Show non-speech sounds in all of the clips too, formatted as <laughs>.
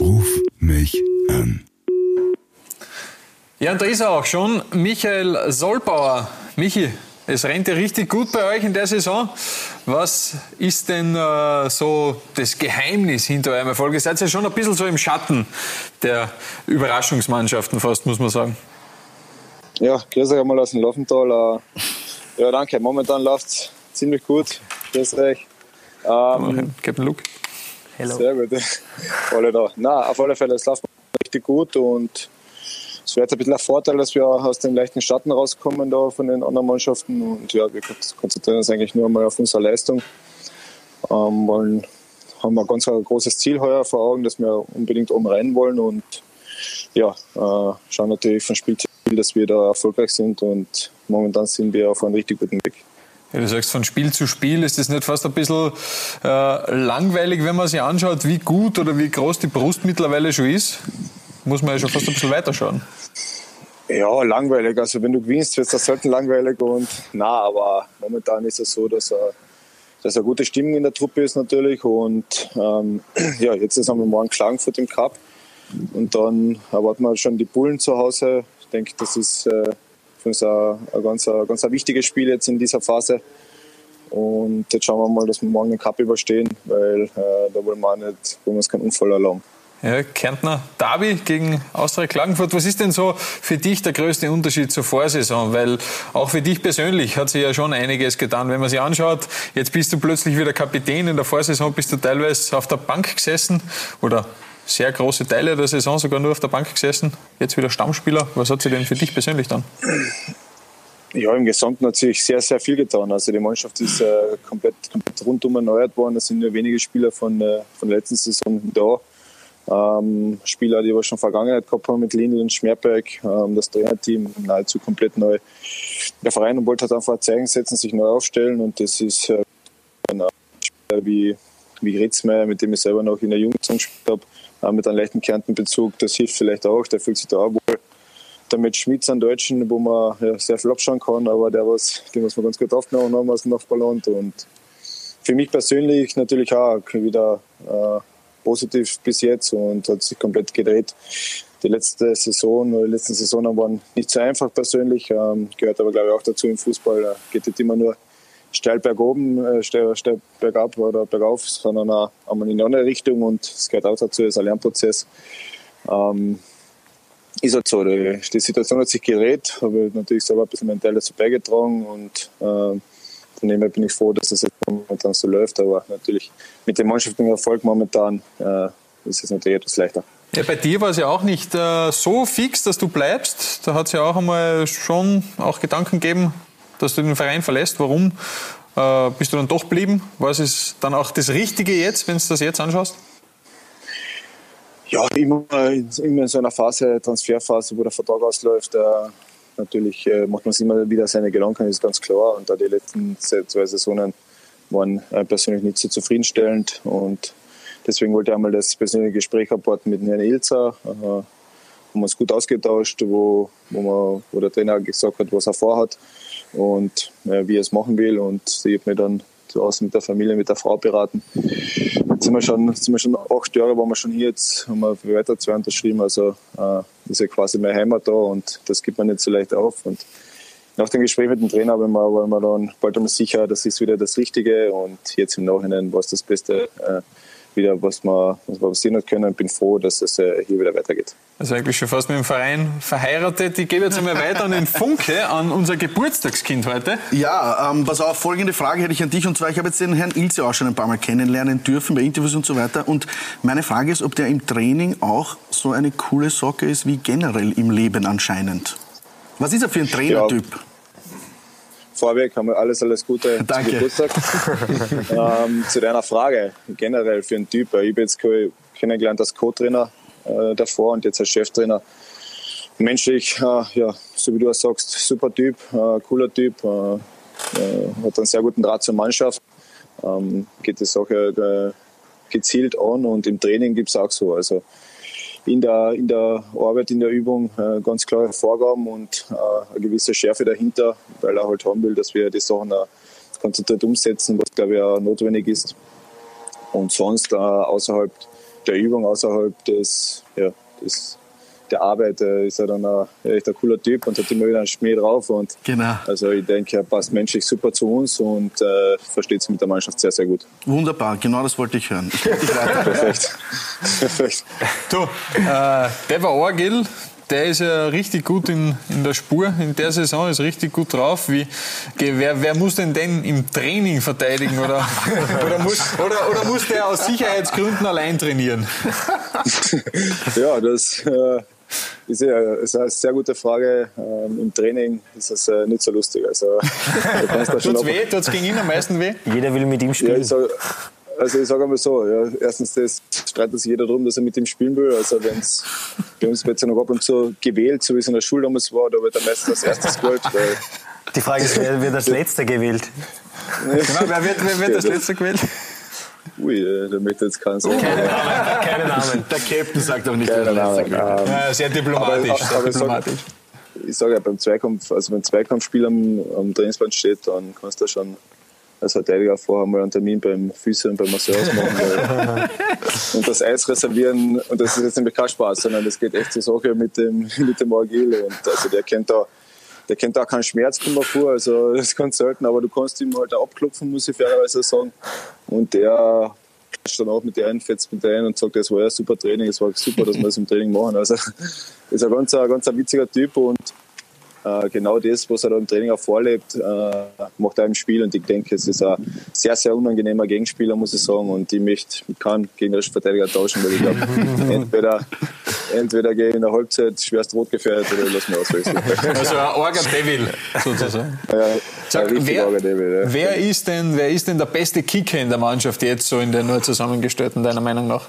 Ruf mich an. Ja, und da ist er auch schon, Michael Solbauer. Michi, es rennt ja richtig gut bei euch in der Saison. Was ist denn äh, so das Geheimnis hinter eurem Erfolg? Ihr seid ja schon ein bisschen so im Schatten der Überraschungsmannschaften fast, muss man sagen. Ja, grüß euch einmal aus dem Laufental. Äh, ja, danke. Momentan läuft es ziemlich gut. Grüß euch. Ähm, Captain Luke. Hello. Sehr gut. <laughs> alle da. Na, auf alle Fälle, es läuft richtig gut und es wäre jetzt ein bisschen ein Vorteil, dass wir aus den leichten Schatten rauskommen da von den anderen Mannschaften und ja, wir konzentrieren uns eigentlich nur mal auf unsere Leistung. Ähm, wollen, haben ein ganz großes Ziel heuer vor Augen, dass wir unbedingt oben rein wollen und ja, äh, schauen natürlich von Spiel zu Spiel, dass wir da erfolgreich sind und momentan sind wir auf einem richtig guten Weg. Ja, du sagst von Spiel zu Spiel, ist das nicht fast ein bisschen äh, langweilig, wenn man sich anschaut, wie gut oder wie groß die Brust mittlerweile schon ist? Muss man ja schon fast ein bisschen weiterschauen. Ja, langweilig. Also wenn du gewinnst, wird es selten langweilig und na, aber momentan ist es so, dass er dass eine gute Stimmung in der Truppe ist natürlich und ähm, <clears throat> ja, jetzt ist wir morgen Klagenfurt im Cup und dann erwarten wir schon die Bullen zu Hause. Ich denke, das ist äh, uns ein, ein ganz, ein ganz ein wichtiges Spiel jetzt in dieser Phase. Und jetzt schauen wir mal, dass wir morgen den Cup überstehen, weil äh, da wollen wir nicht, wollen wir uns keinen Unfall erlauben. Ja, Kärntner Derby gegen Austria Klagenfurt. Was ist denn so für dich der größte Unterschied zur Vorsaison? Weil auch für dich persönlich hat sich ja schon einiges getan. Wenn man sich anschaut, jetzt bist du plötzlich wieder Kapitän. In der Vorsaison bist du teilweise auf der Bank gesessen oder sehr große Teile der Saison sogar nur auf der Bank gesessen. Jetzt wieder Stammspieler. Was hat sich denn für dich persönlich dann? Ja, im Gesamten hat sich sehr, sehr viel getan. Also die Mannschaft ist äh, komplett, komplett rundum erneuert worden. Es sind nur wenige Spieler von, äh, von der letzten Saison da. Ähm, Spieler, die wir schon Vergangenheit gehabt haben mit Lindl und Schmerberg, ähm, das Trainerteam nahezu komplett neu. Der Verein wollte halt einfach ein Zeichen setzen, sich neu aufstellen und das ist äh, ein Spieler wie, wie Gritzmeier, mit dem ich selber noch in der Jugend gespielt habe, mit einem leichten Kärntenbezug, das hilft vielleicht auch, der fühlt sich da auch wohl. Damit Schmitz an Deutschen, wo man ja, sehr viel abschauen kann, aber der was, den muss man ganz gut aufgenommen haben aus dem Luftballon und für mich persönlich natürlich auch wieder äh, positiv bis jetzt und hat sich komplett gedreht. Die letzte Saison oder die letzten Saisonen waren nicht so einfach persönlich, ähm, gehört aber glaube ich auch dazu im Fußball. Da geht nicht immer nur steil bergoben, äh, steil, steil bergab oder bergauf, sondern auch einmal in die andere Richtung und es gehört auch dazu, es ist ein Lernprozess. Ähm, ist halt so, die, die, Situation hat sich gedreht, habe natürlich selber ein bisschen meinen Teil dazu beigetragen und äh, von dem her bin ich froh, dass das jetzt momentan so läuft. Aber natürlich mit dem mannschaftlichen Erfolg momentan äh, ist es natürlich etwas leichter. Ja, bei dir war es ja auch nicht äh, so fix, dass du bleibst. Da hat es ja auch einmal schon auch Gedanken gegeben, dass du den Verein verlässt. Warum äh, bist du dann doch geblieben? Was ist dann auch das Richtige jetzt, wenn du das jetzt anschaust? Ja, immer, immer in so einer Phase, Transferphase, wo der Vertrag ausläuft, äh, Natürlich äh, macht man sich immer wieder seine Gedanken, ist ganz klar. Und da die letzten zwei Saisonen waren äh, persönlich nicht so zufriedenstellend. Und deswegen wollte ich einmal das persönliche Gespräch abwarten mit Herrn Ilzer. Äh, haben wir uns gut ausgetauscht, wo, wo, man, wo der Trainer gesagt hat, was er vorhat und äh, wie er es machen will. Und ich habe mich dann zu Hause mit der Familie, mit der Frau beraten. Jetzt sind wir schon, sind wir schon acht Jahre, waren wir schon hier, jetzt haben wir weiter zwei unterschrieben. Also äh, ist ja quasi meine Heimat da und das gibt man nicht so leicht auf. Und nach dem Gespräch mit dem Trainer waren wir, waren wir dann bald einmal sicher, das ist wieder das Richtige und jetzt im Nachhinein war es das Beste. Äh, wieder, was wir, was wir sehen können. Ich bin froh, dass es äh, hier wieder weitergeht. Also eigentlich schon fast mit dem Verein verheiratet. Ich gebe jetzt einmal weiter an den Funke, an unser Geburtstagskind heute. Ja, ähm, pass auf, folgende Frage hätte ich an dich. Und zwar, ich habe jetzt den Herrn Ilse auch schon ein paar Mal kennenlernen dürfen bei Interviews und so weiter. Und meine Frage ist, ob der im Training auch so eine coole Socke ist wie generell im Leben anscheinend. Was ist er für ein Trainertyp? Ja. Vorweg haben wir alles, alles Gute Danke. zum Geburtstag. <laughs> ähm, zu deiner Frage, generell für einen Typ. Ich habe jetzt kennengelernt als Co-Trainer äh, davor und jetzt als Cheftrainer. Menschlich, äh, ja, so wie du es sagst, super Typ, äh, cooler Typ, äh, äh, hat einen sehr guten Draht zur Mannschaft, ähm, geht die Sache äh, gezielt an und im Training gibt es auch so. Also in der, in der Arbeit, in der Übung äh, ganz klare Vorgaben und äh, eine gewisse Schärfe dahinter, weil er halt haben will, dass wir die Sachen auch konzentriert umsetzen, was glaube ich auch notwendig ist. Und sonst äh, außerhalb der Übung außerhalb des, ja, des der Arbeit äh, ist er dann ein, echt ein cooler Typ und hat immer wieder einen Schmäh drauf. Und genau. Also ich denke, er passt menschlich super zu uns und äh, versteht sich mit der Mannschaft sehr, sehr gut. Wunderbar, genau das wollte ich hören. Ich <laughs> Perfekt. Perfekt. Du, äh, der war Orgel, der ist ja richtig gut in, in der Spur in der Saison, ist richtig gut drauf. Wie, wer, wer muss denn den im Training verteidigen oder, <laughs> oder, muss, oder, oder muss der aus Sicherheitsgründen allein trainieren? <laughs> ja, das äh, ist, ja, ist eine sehr gute Frage. Ähm, Im Training ist das äh, nicht so lustig. Also, <laughs> Tut's weh? Tut's gegen ihn am meisten weh? Jeder will mit ihm spielen. Ja, also ich sage einmal so, ja, erstens das streitet sich jeder darum, dass er mit ihm spielen will. Also wenn's, bei uns wird es ja noch ab und zu gewählt, so wie es in der Schule damals war, da wird er meistens als erstes gewählt. Weil Die Frage ist, wer wird als letzter gewählt? genau, wer wird, wer wird als letzter gewählt? Ui, äh, da möchte jetzt keinen sagen. Keine Namen, keine Namen. Der Captain sagt auch nicht, Keine Namen. Ähm, Ja, sehr diplomatisch. Aber- sehr aber diplomatisch. ich sage ja, beim Zweikampf, also wenn ein Zweikampfspiel am, am Trainingsplan steht, dann kannst du schon als Verteidiger vorher mal einen Termin beim Physio und beim Masseur. Weil, <laughs> und das Eis reservieren, und das ist jetzt nämlich kein Spaß, sondern das geht echt zur Sache mit dem, <laughs> mit dem Orgel. Und also der kennt da, der kennt da keinen Schmerz kommen vor, also <laughs> das ist ganz selten, aber du kannst ihm halt auch abklopfen, muss ich fairerweise sagen. Und der klatscht dann auch mit dir ein, fetzt mit dir ein und sagt, das war ja super Training, es war super, dass wir das im Training machen. Also <laughs> ist ein ganz, ein ganz ein witziger Typ und äh, genau das, was er da im Training auch vorlebt, äh, macht er im Spiel. Und ich denke, es ist ein sehr, sehr unangenehmer Gegenspieler, muss ich sagen. Und ich möchte mit keinem gegnerischen Verteidiger tauschen, weil ich glaube, <laughs> entweder, entweder gehe ich in der Halbzeit schwerst rot gefährdet oder ich lasse mich auswechseln. <laughs> Also ein Orga Devil sozusagen. ja, Sag, wer, Devil, ja. wer, ist denn, wer ist denn der beste Kicker in der Mannschaft jetzt so in der neu zusammengestellten, deiner Meinung nach?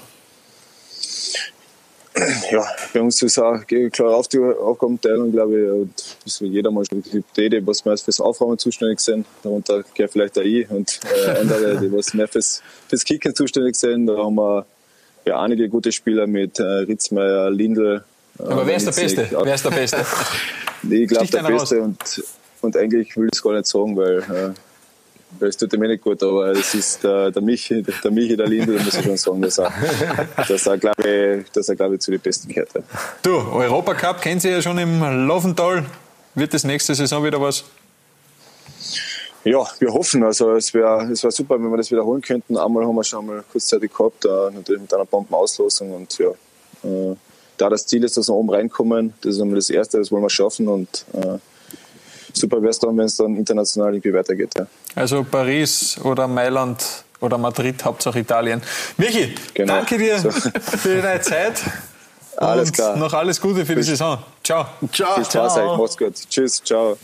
ja, bei uns ist auch klar auf die Aufgabenteilung, glaube ich, und ist jeder Mannschaft die die, was mehr fürs Aufräumen zuständig sind. Darunter gehört vielleicht auch ich und äh, andere, die was mehr fürs, fürs Kicken zuständig sind. Da haben wir ja, einige gute Spieler mit äh, Ritzmeier, Lindl. äh, Aber wer ist der. Beste? Wer ist der Beste? <laughs> Ich glaube, der Beste und, und eigentlich will ich es gar nicht sagen, weil es tut ihm eh nicht gut, aber es ist der, der Michi, der, der Michi, der Linde, da muss ich schon sagen, dass er, <laughs> dass er glaube ich, dass er, glaube ich, zu den Besten gehört. Du, Europacup kennt ihr ja schon im Lauvental. Wird das nächste Saison wieder was? Ja, wir hoffen. Also es wäre es wär super, wenn wir das wiederholen könnten. Einmal haben wir schon mal kurzzeitig gehabt, äh, natürlich mit einer Bombenauslosung. Und ja, äh, da das Ziel ist, dass wir oben reinkommen, das ist einmal das Erste, das wollen wir schaffen. Und äh, super wäre es dann, wenn es dann international irgendwie weitergeht. Ja. Also Paris oder Mailand oder Madrid, Hauptsache Italien. Michi, Genau. danke dir So. <laughs> für deine Zeit. Alles und klar. Noch alles Gute für die Saison. Ciao. Ciao. Viel Spaß euch, macht's gut. Tschüss, ciao.